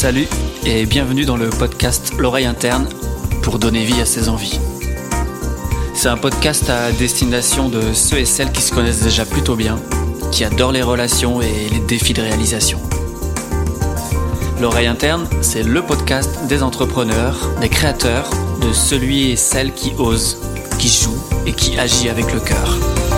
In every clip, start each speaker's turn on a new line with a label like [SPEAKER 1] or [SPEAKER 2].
[SPEAKER 1] Salut et bienvenue dans le podcast L'oreille interne pour donner vie à ses envies. C'est un podcast à destination de ceux et celles qui se connaissent déjà plutôt bien, qui adorent les relations et les défis de réalisation. L'oreille interne, c'est le podcast des entrepreneurs, des créateurs, de celui et celle qui ose, qui joue et qui agit avec le cœur.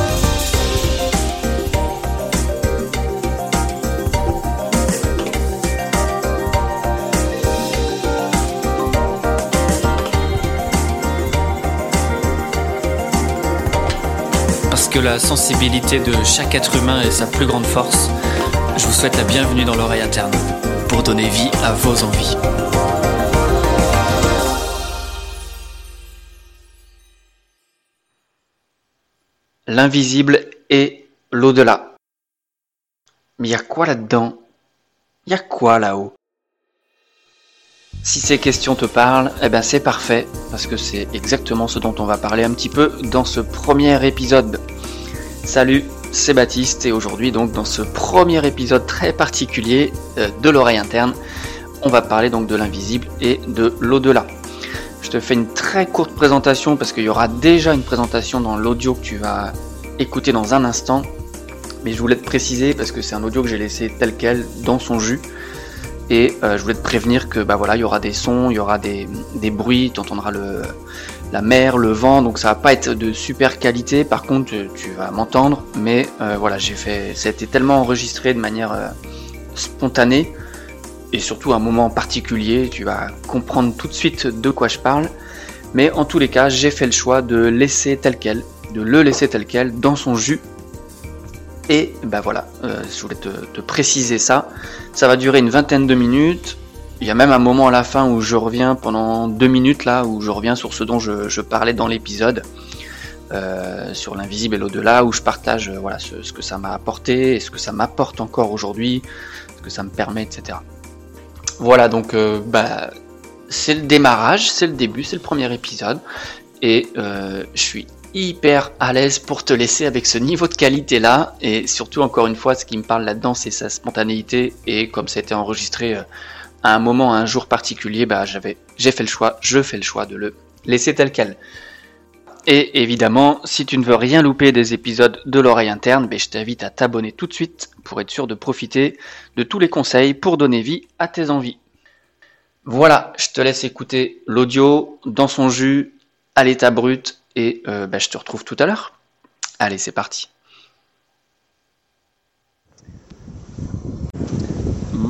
[SPEAKER 1] Que la sensibilité de chaque être humain est sa plus grande force, je vous souhaite la bienvenue dans l'oreille interne pour donner vie à vos envies. L'invisible et l'au-delà. Mais y a quoi là-dedans? Y a quoi là-haut? Si ces questions te parlent, eh ben c'est parfait, parce que c'est exactement ce dont on va parler un petit peu dans ce premier épisode. Salut, c'est Baptiste, et aujourd'hui donc dans ce premier épisode très particulier euh, de l'oreille interne, on va parler donc de l'invisible et de l'au-delà. Je te fais une très courte présentation parce qu'il y aura déjà une présentation dans l'audio que tu vas écouter dans un instant. Mais je voulais te préciser parce que c'est un audio que j'ai laissé tel quel dans son jus. Et euh, je voulais te prévenir que bah voilà, il y aura des sons, il y aura des, des bruits, tu entendras le, la mer, le vent, donc ça va pas être de super qualité. Par contre, tu, vas m'entendre, mais euh, voilà, j'ai fait, ça a été tellement enregistré de manière euh, spontanée et surtout un moment particulier, tu vas comprendre tout de suite de quoi je parle. Mais en tous les cas, j'ai fait le choix de laisser tel quel, de le laisser tel quel dans son jus. Et ben voilà, euh, je voulais te, préciser ça. Ça va durer une vingtaine de minutes. Il y a même un moment à la fin où je reviens pendant deux minutes là, où je reviens sur ce dont je, parlais dans l'épisode. Euh, sur l'invisible et l'au-delà, où je partage euh, voilà ce, que ça m'a apporté et ce que ça m'apporte encore aujourd'hui, ce que ça me permet, etc. Voilà, donc euh, bah, c'est le démarrage, c'est le début, c'est le premier épisode. Et je suis hyper à l'aise pour te laisser avec ce niveau de qualité là. Et surtout, encore une fois, ce qui me parle là-dedans, c'est sa spontanéité. Et comme ça a été enregistré à un moment, à un jour particulier, bah, j'avais, j'ai fait le choix, je fais le choix de le laisser tel quel. Et évidemment, si tu ne veux rien louper des épisodes de l'oreille interne, ben je t'invite à t'abonner tout de suite pour être sûr de profiter de tous les conseils pour donner vie à tes envies. Voilà, je te laisse écouter l'audio dans son jus, à l'état brut, et euh, ben je te retrouve tout à l'heure. Allez, c'est parti.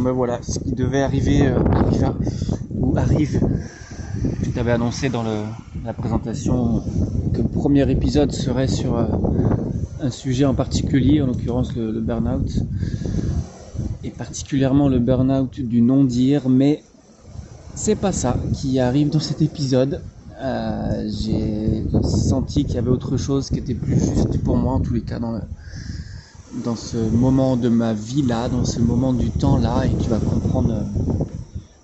[SPEAKER 1] Ben voilà, ce qui devait arriver euh, ou arrive. Je t'avais annoncé dans la présentation que le premier épisode serait sur euh, un sujet en particulier, en l'occurrence le, le burn-out, et particulièrement le burn-out du non-dire, mais c'est pas ça qui arrive dans cet épisode. Euh, J'ai senti qu'il y avait autre chose qui était plus juste pour moi, en tous les cas, dans, le, dans ce moment de ma vie là, dans ce moment du temps là, et tu vas comprendre. Euh,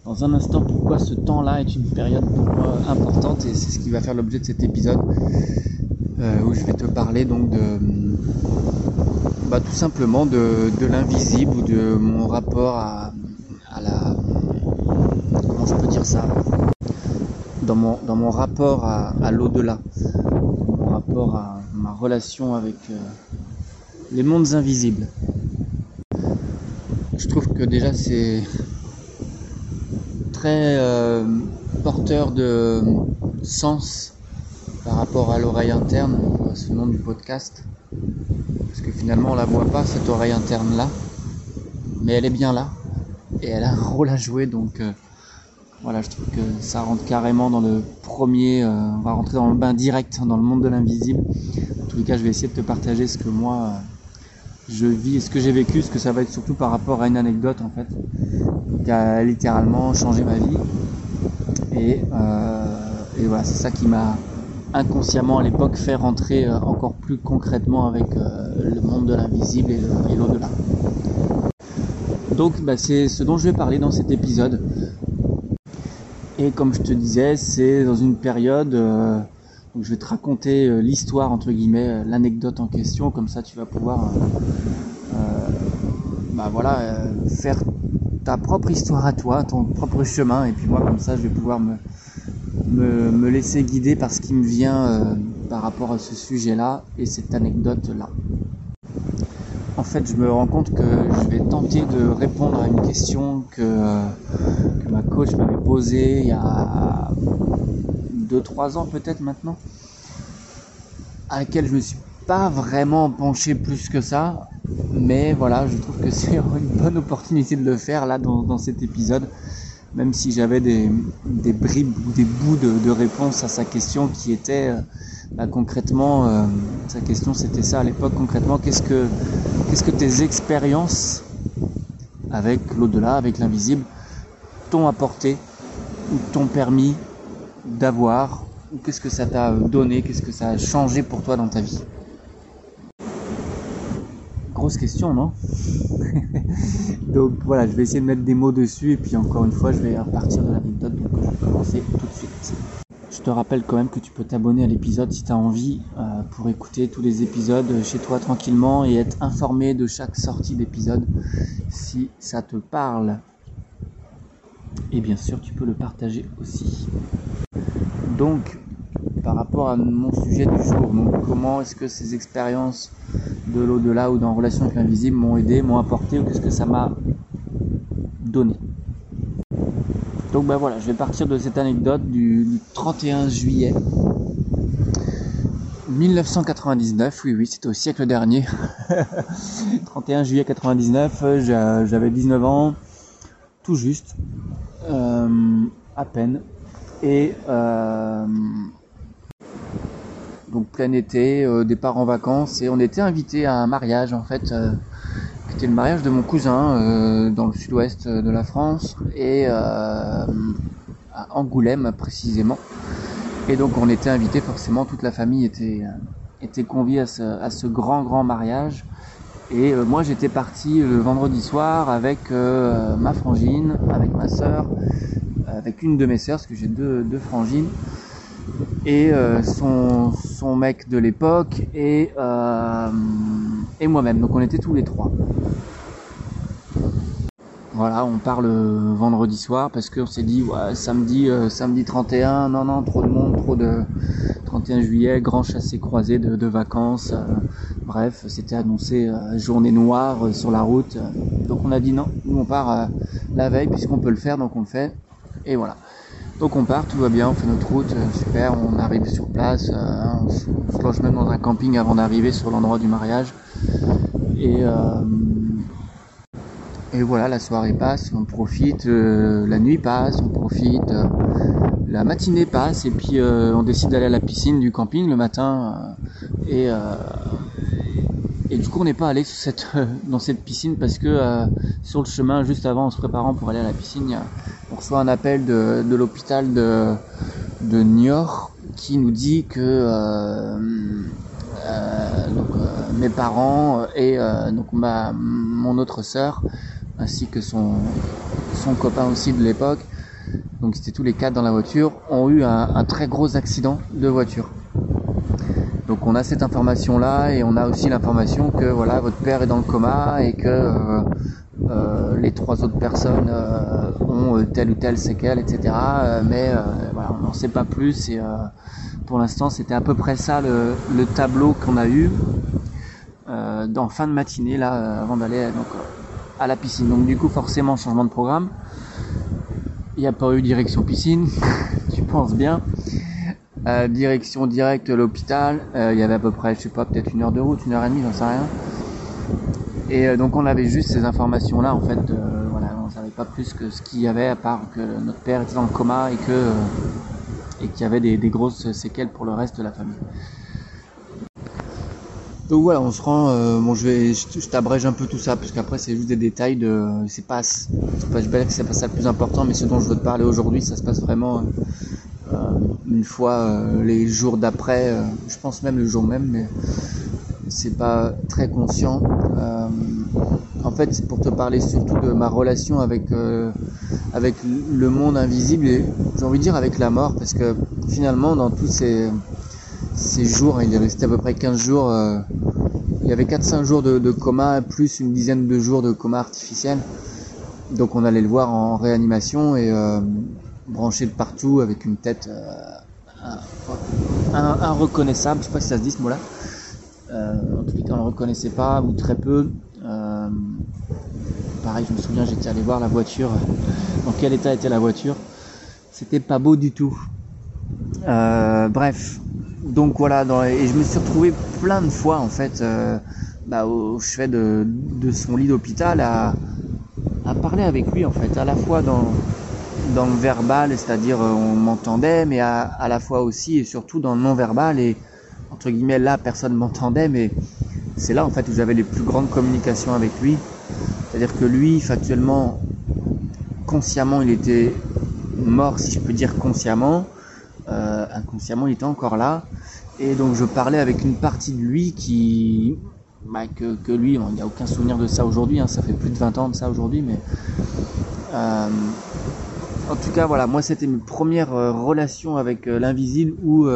[SPEAKER 1] dans un instant pourquoi ce temps-là est une période pour moi importante et c'est ce qui va faire l'objet de cet épisode euh, où je vais te parler donc de bah, tout simplement de, de l'invisible ou de mon rapport à, à, la comment je peux dire ça dans mon, dans mon rapport à, à l'au-delà mon rapport à ma relation avec euh, les mondes invisibles je trouve que déjà c'est très euh, porteur de sens par rapport à l'oreille interne, ce nom du podcast. Parce que finalement on la voit pas cette oreille interne là, mais elle est bien là et elle a un rôle à jouer donc euh, voilà je trouve que ça rentre carrément dans le premier, euh, on va rentrer dans le bain direct dans le monde de l'invisible. En les cas je vais essayer de te partager ce que moi je vis ce que j'ai vécu, ce que ça va être surtout par rapport à une anecdote en fait qui a littéralement changé ma vie. Et, euh, et voilà, c'est ça qui m'a inconsciemment à l'époque fait rentrer euh, encore plus concrètement avec euh, le monde de l'invisible et l'au-delà. Donc bah, c'est ce dont je vais parler dans cet épisode. Et comme je te disais, c'est dans une période euh, où je vais te raconter euh, l'histoire, entre guillemets, euh, l'anecdote en question, comme ça tu vas pouvoir bah, voilà, faire ta propre histoire à toi, ton propre chemin, et puis moi comme ça je vais pouvoir me, me, laisser guider par ce qui me vient euh, par rapport à ce sujet-là et cette anecdote-là. En fait, je me rends compte que je vais tenter de répondre à une question que, que ma coach m'avait posée il y a 2-3 ans peut-être maintenant, à laquelle je me suis pas vraiment penché plus que ça, mais voilà, je trouve que c'est une bonne opportunité de le faire là dans, cet épisode, même si j'avais des, bribes ou des bouts de, réponse à sa question qui était euh, bah, concrètement, euh, sa question c'était ça à l'époque, concrètement, qu'est-ce que, qu'est-ce que tes expériences avec l'au-delà, avec l'invisible, t'ont apporté ou t'ont permis d'avoir, ou qu'est-ce que ça t'a donné, qu'est-ce que ça a changé pour toi dans ta vie? Grosse question, non? Donc voilà, je vais essayer de mettre des mots dessus et puis encore une fois, je vais repartir de l'anecdote. Donc je vais commencer tout de suite. Je te rappelle quand même que tu peux t'abonner à l'épisode si tu as envie euh, pour écouter tous les épisodes chez toi tranquillement et être informé de chaque sortie d'épisode si ça te parle. Et bien sûr, tu peux le partager aussi. Donc, par rapport à mon sujet du jour, donc comment est-ce que ces expériences de l'au-delà ou dans relation avec l'invisible m'ont aidé, m'ont apporté ou qu'est-ce que ça m'a donné? Donc ben voilà, je vais partir de cette anecdote du, 31 juillet 1999, oui oui, c'était au siècle dernier. 31 juillet 99, j'avais 19 ans, tout juste, euh, à peine. Et euh, donc plein été, euh, départ en vacances, et on était invité à un mariage en fait, euh, qui était le mariage de mon cousin dans le sud-ouest de la France, et à Angoulême précisément. Et donc on était invité forcément, toute la famille était, était conviée à ce, à ce grand grand mariage. Et moi j'étais parti le vendredi soir avec ma frangine, avec ma soeur, avec une de mes sœurs, parce que j'ai deux, frangines et euh, son, son, mec de l'époque et, euh, et moi-même. Donc on était tous les trois. Voilà, on parle vendredi soir parce qu'on s'est dit ouais, samedi, euh, samedi 31, non non, trop de monde, trop de 31 juillet, grand chassé croisé de, de vacances. bref, c'était annoncé journée noire sur la route. donc on a dit non, nous on part la veille puisqu'on peut le faire, donc on le fait. Et voilà. Donc on part, tout va bien, on fait notre route, euh, super, on arrive sur place, euh, on, se, loge même dans un camping avant d'arriver sur l'endroit du mariage. Et, euh, voilà, la soirée passe, on profite, la nuit passe, on profite, la matinée passe, et puis on décide d'aller à la piscine du camping le matin. et, et du coup, on n'est pas allé dans cette piscine parce que sur le chemin, juste avant, en se préparant pour aller à la piscine, on reçoit un appel de, l'hôpital de, de Niort qui nous dit que euh, euh, euh, mes parents et donc ma, mon autre sœur ainsi que son, son copain aussi de l'époque, donc c'était tous les quatre dans la voiture, ont eu un, un, très gros accident de voiture. Donc on a cette information là et on a aussi l'information que voilà votre père est dans le coma et que euh, les trois autres personnes euh, ont euh, telle ou telle séquelle, etc. mais voilà, on n'en sait pas plus et pour l'instant c'était à peu près ça le, tableau qu'on a eu dans fin de matinée là avant d'aller donc à la piscine. Donc du coup forcément changement de programme. Il n'y a pas eu direction piscine, tu penses bien. Direction directe l'hôpital, il y avait à peu près, je sais pas, peut-être une heure de route, une heure et demie, j'en sais rien. Et euh, donc on avait juste ces informations-là, en fait, euh, voilà, on savait pas plus que ce qu'il y avait à part que notre père était dans le coma et que euh, et qu'il y avait des, grosses séquelles pour le reste de la famille. Donc voilà, on se rend. bon, je vais, je, t'abrège un peu tout ça, parce qu'après c'est juste des détails de. C'est pas, c'est pas, que c'est pas ça le plus important, mais ce dont je veux te parler aujourd'hui, ça se passe vraiment une fois les jours d'après. je pense même le jour même, mais c'est pas très conscient. Euh, en fait, c'est pour te parler surtout de ma relation avec euh, avec le monde invisible et j'ai envie de dire avec la mort, parce que finalement, dans tous ces ces jours, il est resté à peu près 15 jours. Euh, il y avait 4-5 jours de, coma plus une dizaine de jours de coma artificiel.
[SPEAKER 2] donc on allait le voir en réanimation et branché de partout avec une tête inreconnaissable, je sais pas si ça se dit ce mot-là. en tout cas, on le reconnaissait pas ou très peu. pareil, je me souviens, j'étais allé voir la voiture. Dans quel état était la voiture? C'était pas beau du tout. bref, donc voilà, et je me suis retrouvé plein de fois en fait euh, bah, au chevet de, son lit d'hôpital à, parler avec lui en fait, à la fois dans, dans le verbal, c'est-à-dire euh, on m'entendait, mais à, la fois aussi et surtout dans le non-verbal et entre guillemets là personne m'entendait, mais c'est là en fait où j'avais les plus grandes communications avec lui. C'est-à-dire que lui, factuellement, consciemment, il était mort, si je peux dire consciemment. Euh, inconsciemment, il était encore là. Et donc je parlais avec une partie de lui qui, bah, que, lui, il n'y a aucun souvenir de ça aujourd'hui, hein, ça fait plus de 20 ans de ça aujourd'hui, mais euh, en tout cas voilà, moi c'était mes premières euh, relations avec euh, l'invisible ou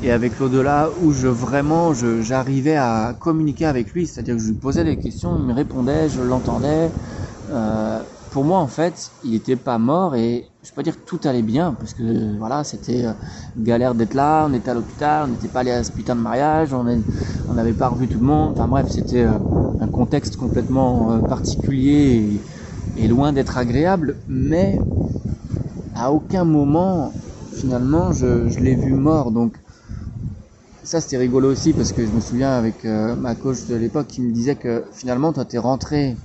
[SPEAKER 2] et avec l'au-delà où je vraiment j'arrivais à communiquer avec lui, c'est-à-dire que je lui posais des questions, il me répondait, je l'entendais pour moi, en fait, il n'était pas mort et je peux pas dire que tout allait bien parce que voilà, c'était euh, galère d'être là, on était à l'hôpital, on n'était pas allé à ce putain de mariage, on n'avait pas revu tout le monde. Enfin bref, c'était euh, un contexte complètement euh, particulier loin d'être agréable, mais à aucun moment, finalement, je, l'ai vu mort. Donc ça, c'était rigolo aussi parce que je me souviens avec ma coach de l'époque qui me disait que finalement, toi, t'es rentré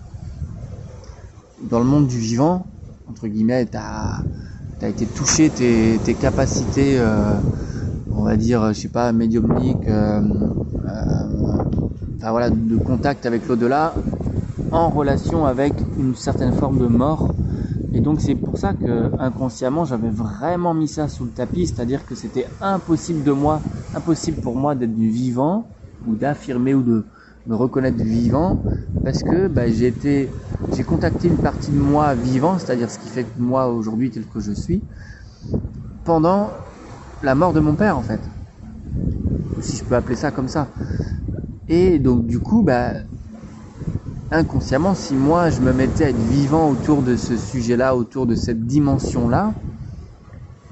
[SPEAKER 2] dans le monde du vivant, entre guillemets, tu as, été touché, tes, capacités, euh, on va dire, je sais pas, médiumniques, euh, euh, enfin voilà, de contact avec l'au-delà, en relation avec une certaine forme de mort. Et donc c'est pour ça que inconsciemment j'avais vraiment mis ça sous le tapis, c'est-à-dire que c'était impossible de moi, impossible pour moi d'être du vivant ou d'affirmer ou de me reconnaître vivant parce que bah, j'ai contacté une partie de moi vivant, c'est-à-dire ce qui fait que moi aujourd'hui tel que je suis, pendant la mort de mon père en fait. Si je peux appeler ça comme ça. Et donc du coup, bah, inconsciemment, si moi je me mettais à être vivant autour de ce sujet-là, autour de cette dimension-là,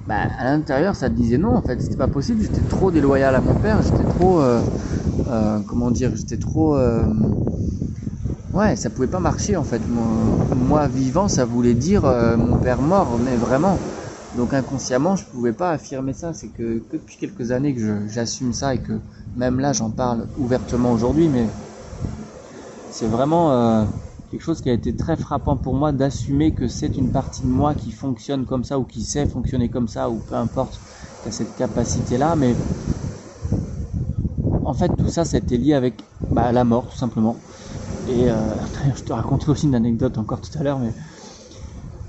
[SPEAKER 2] bah, à l'intérieur ça te disait non en fait, c'était pas possible, j'étais trop déloyal à mon père, j'étais trop, euh, euh, comment dire, j'étais trop... Euh, ouais, ça pouvait pas marcher en fait. Moi, vivant, ça voulait dire euh, mon père mort, mais vraiment. Donc inconsciemment, je pouvais pas affirmer ça. C'est que, depuis quelques années que j'assume ça et que même là, j'en parle ouvertement aujourd'hui, mais c'est vraiment euh, quelque chose qui a été très frappant pour moi d'assumer que c'est une partie de moi qui fonctionne comme ça ou qui sait fonctionner comme ça ou peu importe, qui a cette capacité-là, mais en fait, tout ça, c'était lié avec bah, la mort, tout simplement. Et euh, je te raconterai aussi une anecdote encore tout à l'heure, mais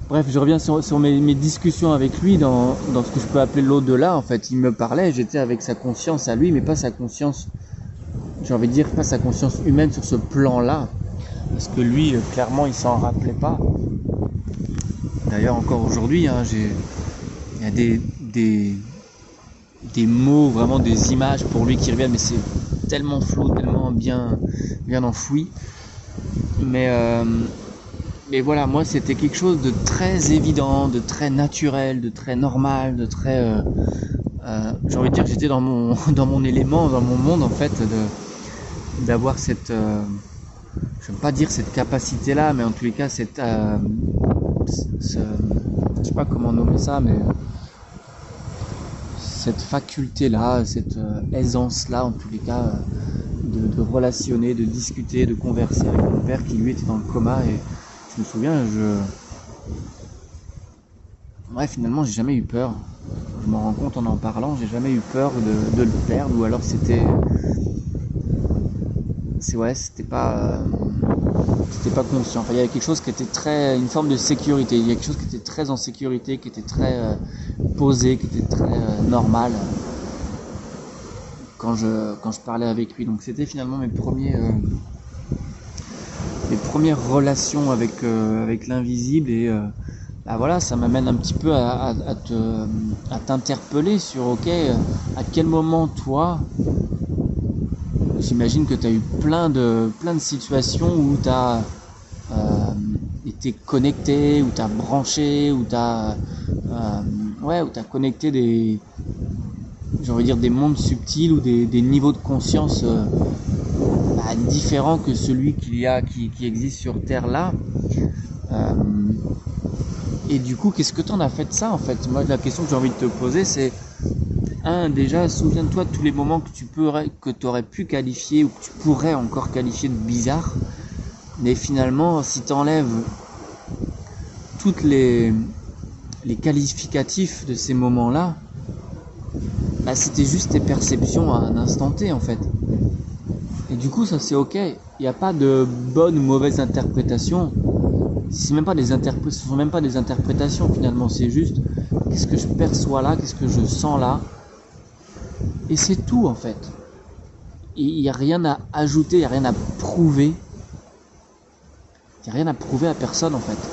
[SPEAKER 2] bref, je reviens sur, mes, discussions avec lui dans, ce que je peux appeler l'au-delà. En fait, il me parlait, j'étais avec sa conscience à lui, mais pas sa conscience, j'ai envie de dire, pas sa conscience humaine sur ce plan-là. Parce que lui, euh, clairement, il s'en rappelait pas. D'ailleurs, encore aujourd'hui, hein, il y a des, des, des mots, vraiment des images pour lui qui reviennent, mais c'est tellement flou, tellement bien, bien enfoui. Mais, euh, mais voilà, moi c'était quelque chose de très évident, de très naturel, de très normal, de très... Euh, euh, j'ai envie de dire que j'étais dans mon, dans mon élément, dans mon monde en fait, de, d'avoir cette... je ne veux pas dire cette capacité-là, mais en tous les cas, cette... Ce, je sais pas comment nommer ça, mais cette faculté-là, cette aisance-là, en tous les cas, de, relationner, de discuter, de converser avec mon père qui lui était dans le coma et je me souviens, je... Ouais, finalement, j'ai jamais eu peur. Je m'en rends compte en en parlant, j'ai jamais eu peur de, le perdre ou alors c'était... Ouais, c'était pas... C'était pas conscient. Enfin, il y avait quelque chose qui était très... Une forme de sécurité. Il y a quelque chose qui était très en sécurité, qui était très euh, posé, qui était très euh, normal quand je, parlais avec lui. Donc c'était finalement mes premiers euh, mes premières relations avec, euh, l'invisible et euh, bah voilà, ça m'amène un petit peu à, à t'interpeller sur ok, à quel moment toi, j'imagine que tu as eu plein de, plein de situations où tu as es connecté, où tu as branché, où tu as, euh, ouais, connecté des, dire des mondes subtils ou des, niveaux de conscience euh, bah, différents que celui y a, qui, existe sur Terre là. Euh, et du coup, qu'est-ce que tu en as fait de ça en fait? Moi, la question que j'ai envie de te poser, c'est un, déjà, souviens-toi de tous les moments que tu que aurais pu qualifier ou que tu pourrais encore qualifier de bizarre. Mais finalement, si tu enlèves toutes les, les qualificatifs de ces moments-là, bah, c'était juste tes perceptions à un instant T en fait. Et du coup, ça c'est ok. Il n'y a pas de bonne ou mauvaise interprétation. C'est même pas des ce sont même pas des interprétations finalement. C'est juste qu'est-ce que je perçois là, qu'est-ce que je sens là? Et c'est tout en fait. Il n'y a rien à ajouter, il n'y a rien à prouver. Il n'y a rien à prouver à personne en fait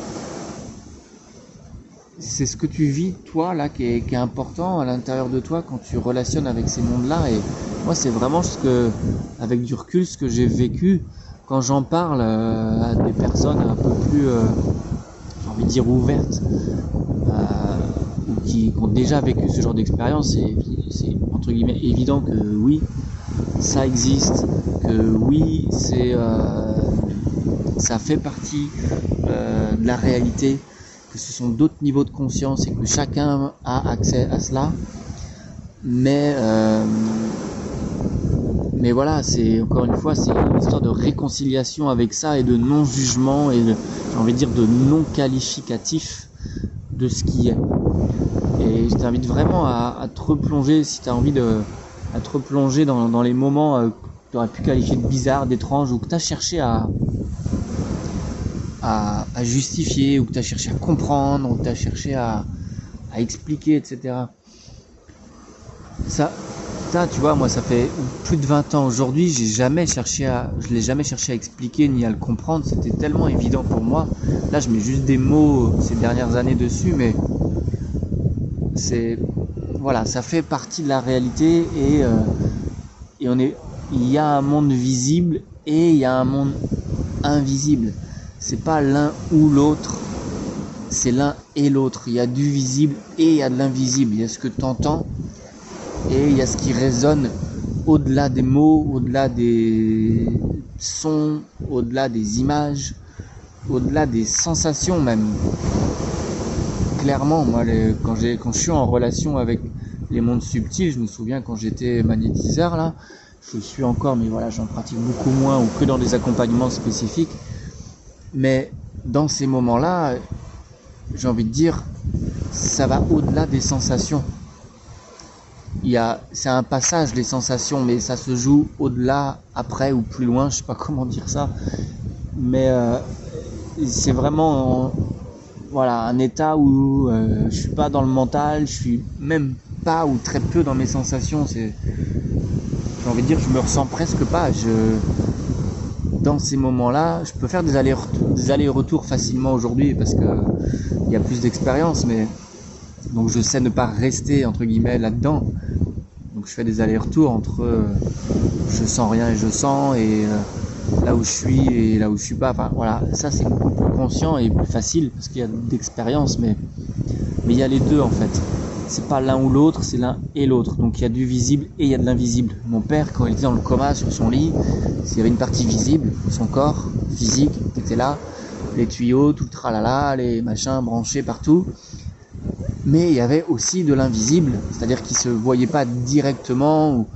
[SPEAKER 2] c'est ce que tu vis toi là qui est, important à l'intérieur de toi quand tu relationnes avec ces mondes-là. Et moi, c'est vraiment ce que, avec du recul, ce que j'ai vécu quand j'en parle euh, à des personnes un peu plus, euh, j'ai envie de dire ouvertes, ou qui, ont déjà vécu ce genre d'expérience. C'est entre guillemets évident que oui, ça existe, que oui, c'est, ça fait partie de la réalité ce sont d'autres niveaux de conscience et que chacun a accès à cela. Mais, euh, mais voilà, c'est encore une fois, c'est une histoire de réconciliation avec ça et de non-jugement et j'ai envie de dire de non-qualificatif de ce qui est. Et je t'invite vraiment à, te replonger si tu as envie de te replonger dans, les moments euh, que tu aurais pu qualifier de bizarres, d'étranges ou que tu as cherché à, justifier, ou que tu as cherché à comprendre, ou que tu as cherché à, expliquer, etc. Ça, ça, tu vois, moi, ça fait plus de 20 ans aujourd'hui, j'ai jamais cherché à, je l'ai jamais cherché à expliquer ni à le comprendre. C'était tellement évident pour moi. Là, je mets juste des mots ces dernières années dessus, mais c'est, voilà, ça fait partie de la réalité et, euh, il y a un monde visible et il y a un monde invisible c'est pas l'un ou l'autre, c'est l'un et l'autre. Il y a du visible et il y a de l'invisible. Il y a ce que tu entends et il y a ce qui résonne au-delà des mots, au-delà des sons, au-delà des images, au-delà des sensations même. Clairement, moi, quand, quand je suis en relation avec les mondes subtils, je me souviens quand j'étais magnétiseur là, je suis encore, mais voilà, j'en pratique beaucoup moins ou que dans des accompagnements spécifiques. Mais dans ces moments-là, j'ai envie de dire, ça va au-delà des sensations. Il y a, c'est un passage des sensations, mais ça se joue au-delà, après ou plus loin, je sais pas comment dire ça. Mais euh, c'est vraiment, voilà, un état où euh, je suis pas dans le mental, je suis même pas ou très peu dans mes sensations. C'est, j'ai envie de dire, je me ressens presque pas. Je, dans ces moments-là, je peux faire des allers-retours facilement aujourd'hui parce que il y a plus d'expérience, mais donc je sais ne pas rester entre guillemets là-dedans. Donc je fais des allers-retours entre je sens rien et je sens et euh, là où je suis et là où je suis pas. Voilà, ça c'est beaucoup plus conscient et plus facile parce qu'il y a d'expérience, mais mais il y a les deux en fait c'est pas l'un ou l'autre, c'est l'un et l'autre. Donc il y a du visible et il y a de l'invisible. Mon père, quand il était dans le coma sur son lit, il y avait une partie visible, son corps physique qui était là, les tuyaux, tout le tralala, les machins branchés partout. Mais il y avait aussi de l'invisible, c'est-à-dire qu'il se voyait pas directement ou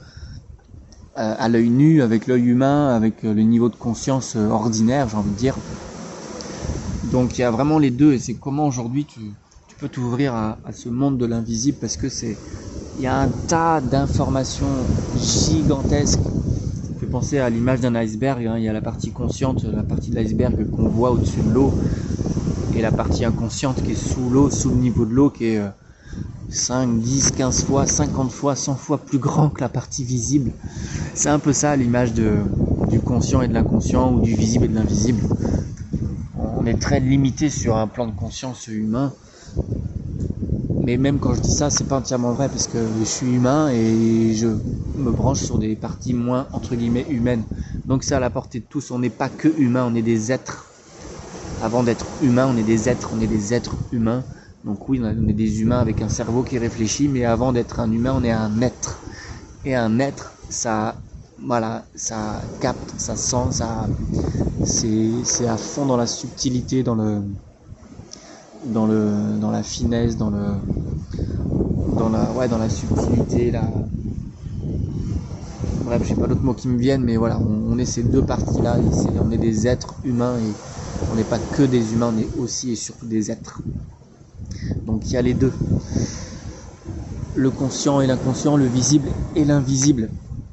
[SPEAKER 2] à l'œil nu, avec l'œil humain, avec euh, le niveau de conscience euh, ordinaire, j'ai envie de dire. Donc il y a vraiment les deux et c'est comment aujourd'hui tu peux t'ouvrir à, ce monde de l'invisible parce que c'est il y a un tas d'informations gigantesques. Ça fait penser à l'image d'un iceberg. Hein. Il y a la partie consciente, la partie de l'iceberg qu'on voit au-dessus de l'eau, et la partie inconsciente qui est sous l'eau, sous le niveau de l'eau, qui est 5, 10, 15 fois, 50 fois, 100 fois plus grand que la partie visible. C'est un peu ça l'image du conscient et de l'inconscient, ou du visible et de l'invisible. On est très limité sur un plan de conscience humain mais même quand je dis ça, c'est pas entièrement vrai parce que je suis humain et je me branche sur des parties moins entre guillemets humaines. Donc c'est à la portée de tous. On n'est pas que humain, on est des êtres. avant d'être humain, on est des êtres, on est des êtres humains. Donc oui, on est des humains avec un cerveau qui réfléchit, mais avant d'être un humain, on est un être. Et un être, ça, voilà, ça capte, ça sent, ça, c'est à fond dans la subtilité, dans le, dans le, dans la finesse, dans le, dans la, ouais, dans la subtilité, la, bref, j'ai pas d'autres mots qui me viennent, mais voilà, on, est ces deux parties-là, on est des êtres humains et on n'est pas que des humains, on est aussi et surtout des êtres. Donc il y a les deux. Le conscient et l'inconscient, le visible et l'invisible.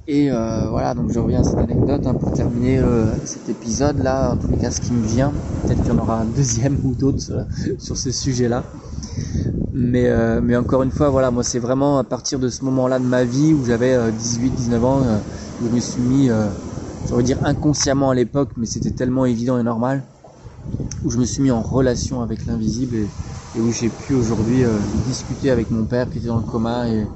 [SPEAKER 2] Et euh, voilà, donc je reviens à cette anecdote hein, pour terminer euh, cet épisode là, en tout cas ce qui me vient. Peut-être qu'il y en aura un deuxième ou d'autres euh, sur ce sujet-là. Mais, mais encore une fois, voilà, moi c'est vraiment à partir de ce moment-là de ma vie où j'avais 18-19 ans, où je me suis mis, je dire inconsciemment à l'époque, mais c'était tellement évident et normal, où je me suis mis en relation avec l'invisible où j'ai pu aujourd'hui discuter avec mon père qui était dans le coma et,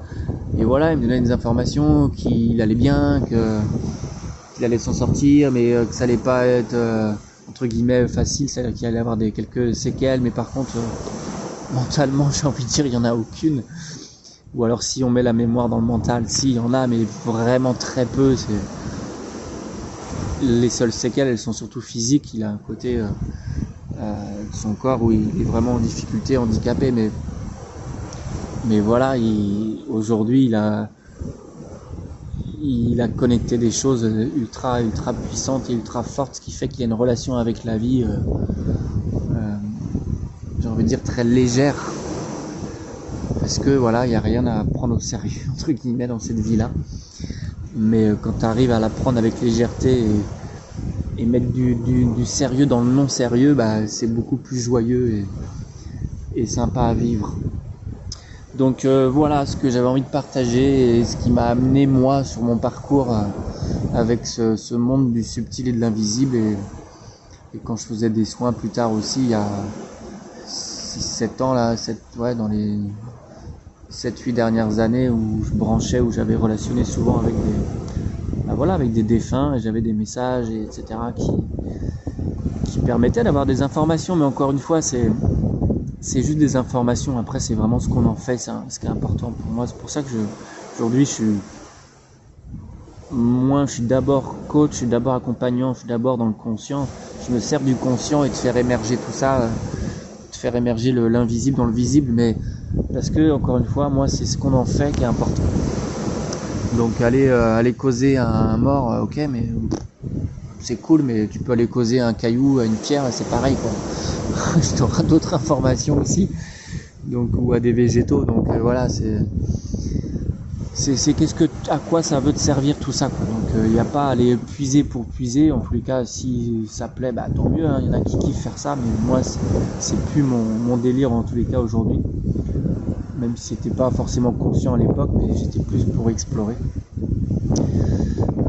[SPEAKER 2] et voilà, il me donnait des informations qu'il allait bien, qu'il allait s'en sortir, mais euh, que ça allait pas être euh, entre guillemets facile, c'est-à-dire qu'il allait avoir des quelques séquelles, mais par contre euh, mentalement j'ai envie de dire il y en a aucune. Ou alors si on met la mémoire dans le mental, si il y en a, mais vraiment très peu. C'est les seules séquelles, elles sont surtout physiques. Il a un côté son corps où il est vraiment en difficulté, handicapé, mais mais voilà, aujourd'hui, il a, il a connecté des choses ultra, ultra puissantes et ultra fortes, ce qui fait qu'il y a une relation avec la vie, euh, euh, j'ai envie de dire très légère. Parce que voilà, il n'y a rien à prendre au sérieux, entre guillemets, dans cette vie-là. Mais euh, quand tu arrives à la prendre avec légèreté et, mettre du, sérieux dans le non sérieux, bah, c'est beaucoup plus joyeux et sympa à vivre. Donc euh, voilà ce que j'avais envie de partager et ce qui m'a amené moi sur mon parcours euh, avec ce, monde du subtil et de l'invisible et, quand je faisais des soins plus tard aussi il y a 6-7 ans là, 7, ouais, dans les 7-8 dernières années où je branchais, où j'avais relationné souvent avec des, bah voilà, avec des défunts et j'avais des messages et etc. qui, permettaient d'avoir des informations mais encore une fois c'est c'est juste des informations. Après, c'est vraiment ce qu'on en fait, c'est ce qui est important pour moi. C'est pour ça que aujourd'hui, je suis moi, je suis d'abord coach, je suis d'abord accompagnant, je suis d'abord dans le conscient. Je me sers du conscient et de faire émerger tout ça, de faire émerger l'invisible dans le visible, mais parce que encore une fois, moi, c'est ce qu'on en fait qui est important. Donc aller euh, aller causer un mort, euh, ok, mais c'est cool, mais tu peux aller causer un caillou, une pierre, c'est pareil quoi. tu auras d'autres informations aussi, donc ou à des végétaux. Donc euh, voilà, c'est c'est qu'est-ce que à quoi ça veut te servir tout ça quoi. Donc il n'y a pas à aller puiser pour puiser. En tous les cas, si ça plaît, bah tant mieux. Il hein. y en a qui kiffent faire ça, mais moi c'est plus mon, délire en tous les cas aujourd'hui. Même si c'était pas forcément conscient à l'époque, mais j'étais plus pour explorer.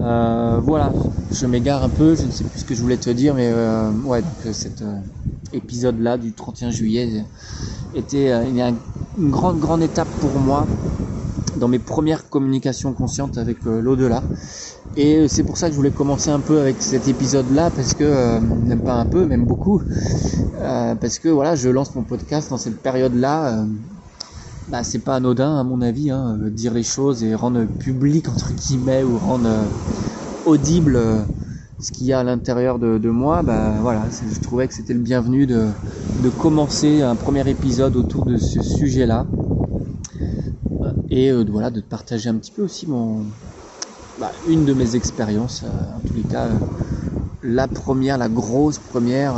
[SPEAKER 2] Euh, voilà, je m'égare un peu, je ne sais plus ce que je voulais te dire, mais euh, ouais, donc cet euh, épisode-là du 31 juillet était une grande, grande étape pour moi dans mes premières communications conscientes avec l'au-delà. Et c'est pour ça que je voulais commencer un peu avec cet épisode-là, parce que, même pas un peu, même beaucoup, parce que voilà, je lance mon podcast dans cette période-là bah, c'est pas anodin à mon avis, hein, euh, dire les choses et rendre public entre guillemets ou rendre euh, audible euh, ce qu'il y a à l'intérieur de, moi, bah voilà, je trouvais que c'était le bienvenu de, commencer un premier épisode autour de ce sujet-là. Et de, voilà de partager un petit peu aussi mon bah, une de mes expériences, en tous les cas la première, la grosse première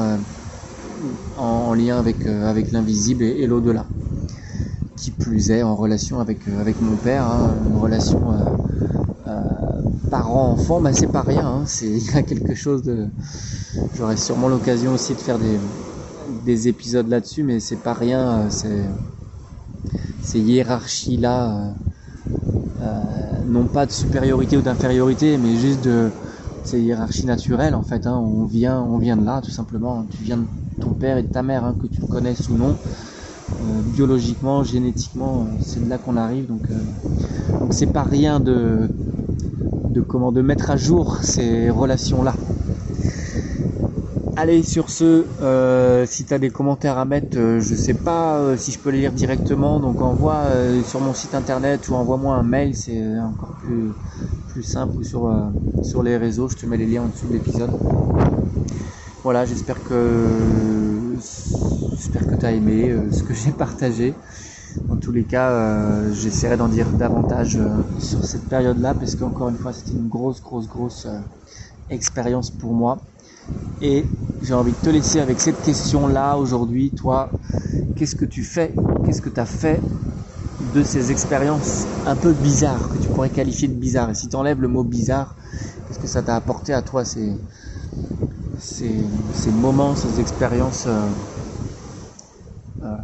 [SPEAKER 2] en, lien avec l'invisible et l'au-delà plus est en relation avec, euh, avec mon père, hein, une relation euh, euh, parent-enfant, bah, c'est pas rien, hein, c'est, il y a quelque chose de... J'aurai sûrement l'occasion aussi de faire des, des épisodes là-dessus, mais c'est pas rien, c'est, ces hiérarchies-là, non pas de supériorité ou d'infériorité, mais juste de ces hiérarchies naturelles en fait. Hein, on vient, on vient de là tout simplement. Tu viens de ton père et de ta mère, que tu connaisses ou non. Euh, biologiquement, génétiquement, c'est de là qu'on arrive. Donc, euh, donc c'est pas rien de, de comment de mettre à jour ces relations-là. Allez, sur ce, euh, si tu as des commentaires à mettre, euh, je sais pas euh, si je peux les lire directement, donc envoie sur mon site internet ou envoie-moi un mail, c'est encore plus, plus simple ou sur, sur les réseaux, je te mets les liens en dessous de l'épisode. Voilà, j'espère que j'espère que tu as aimé ce que j'ai partagé. En tous les cas, j'essaierai d'en dire davantage sur cette période-là, parce qu'encore une fois, c'était une grosse, grosse, grosse expérience pour moi. Et j'ai envie de te laisser avec cette question-là aujourd'hui. Toi, qu'est-ce que tu fais Qu'est-ce que tu as fait de ces expériences un peu bizarres, que tu pourrais qualifier de bizarres? Et si tu enlèves le mot bizarre, qu'est-ce que ça t'a apporté à toi ces, moments, ces expériences euh, euh,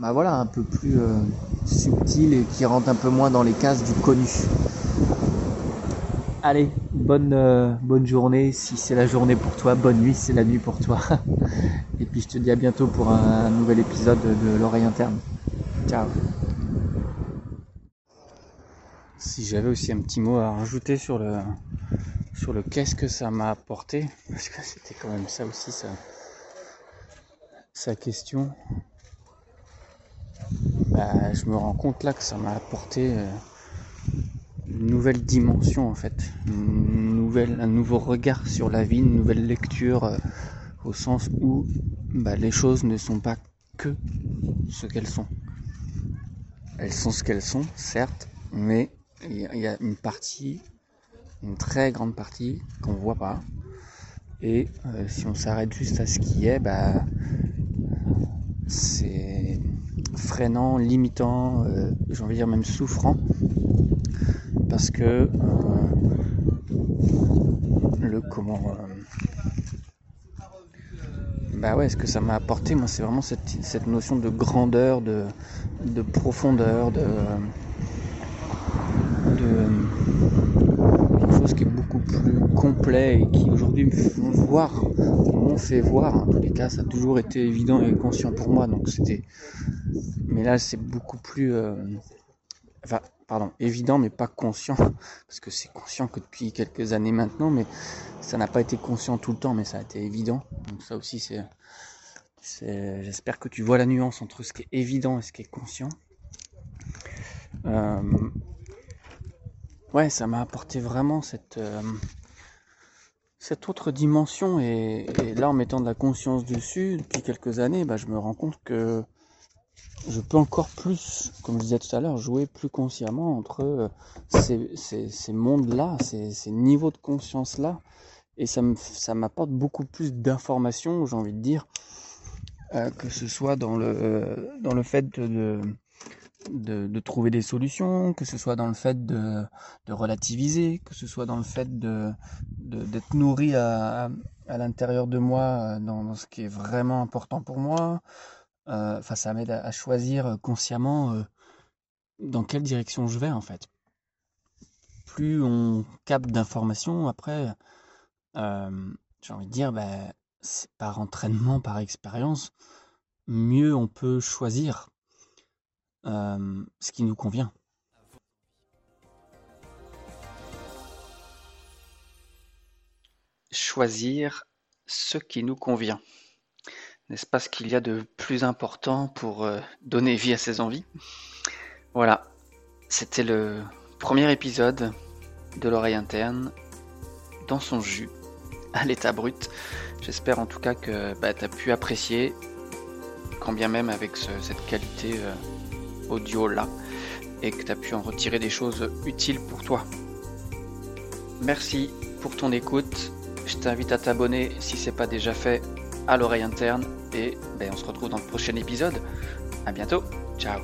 [SPEAKER 2] bah voilà, un peu plus euh, subtiles et qui rentrent un peu moins dans les cases du connu Allez, bonne, bonne journée si c'est la journée pour toi, bonne nuit si c'est la nuit pour toi. Et puis je te dis à bientôt pour un nouvel épisode de l'oreille interne. Ciao. Si j'avais aussi un petit mot à rajouter sur le sur le qu'est-ce que ça m'a apporté, parce que c'était quand même ça aussi sa, question. Bah, je me rends compte là que ça m'a apporté euh, une nouvelle dimension en fait, un nouveau regard sur la vie, une nouvelle lecture euh, au sens où bah, les choses ne sont pas que ce qu'elles sont. Elles sont ce qu'elles sont, certes, mais il y, a une partie, une très grande partie qu'on voit pas. Et euh, si on s'arrête juste à ce qui est, bah, c'est freinant, limitant, euh, j'ai envie de dire même souffrant parce que euh, le comment bah ouais ce que ça m'a apporté moi c'est vraiment cette, notion de grandeur de, de profondeur de, de quelque chose qui est plus complet et qui aujourd'hui me font voir m'ont fait voir en tous les cas ça a toujours été évident et conscient pour moi donc c'était mais là c'est beaucoup plus euh, enfin pardon, évident mais pas conscient, parce que c'est conscient que depuis quelques années maintenant, mais ça n'a pas été conscient tout le temps, mais ça a été évident. Donc ça aussi c'est, j'espère que tu vois la nuance entre ce qui est évident et ce qui est conscient. Euh, ouais, ça m'a apporté vraiment cette euh, cette autre dimension et, là en mettant de la conscience dessus depuis quelques années, bah, je me rends compte que je peux encore plus, comme je disais tout à l'heure, jouer plus consciemment entre euh, ces, mondes-là, ces, niveaux de conscience-là. Et ça, m'apporte beaucoup plus d'informations, j'ai envie de dire, euh, que ce soit dans le, dans le fait de, trouver des solutions, que ce soit dans le fait de, relativiser, que ce soit dans le fait de, d'être nourri à, à l'intérieur de moi euh, dans ce qui est vraiment important pour moi, euh, enfin, ça m'aide à, choisir euh, consciemment euh, dans quelle direction je vais en fait. Plus on capte d'informations, après, j'ai envie de dire, bah, c'est par entraînement, par expérience, mieux on peut choisir ce qui nous convient.
[SPEAKER 1] Choisir ce qui nous convient. N'est-ce pas ce qu'il y a de plus important pour euh, donner vie à ses envies? Voilà, c'était le premier épisode de l'oreille interne dans son jus, à l'état brut. J'espère en tout cas que bah, tu as pu apprécier, quand bien même avec cette qualité euh, audio là, et que tu as pu en retirer des choses utiles pour toi. Merci pour ton écoute. Je t'invite à t'abonner si c'est pas déjà fait à l'oreille interne et ben, on se retrouve dans le prochain épisode. À bientôt. Ciao.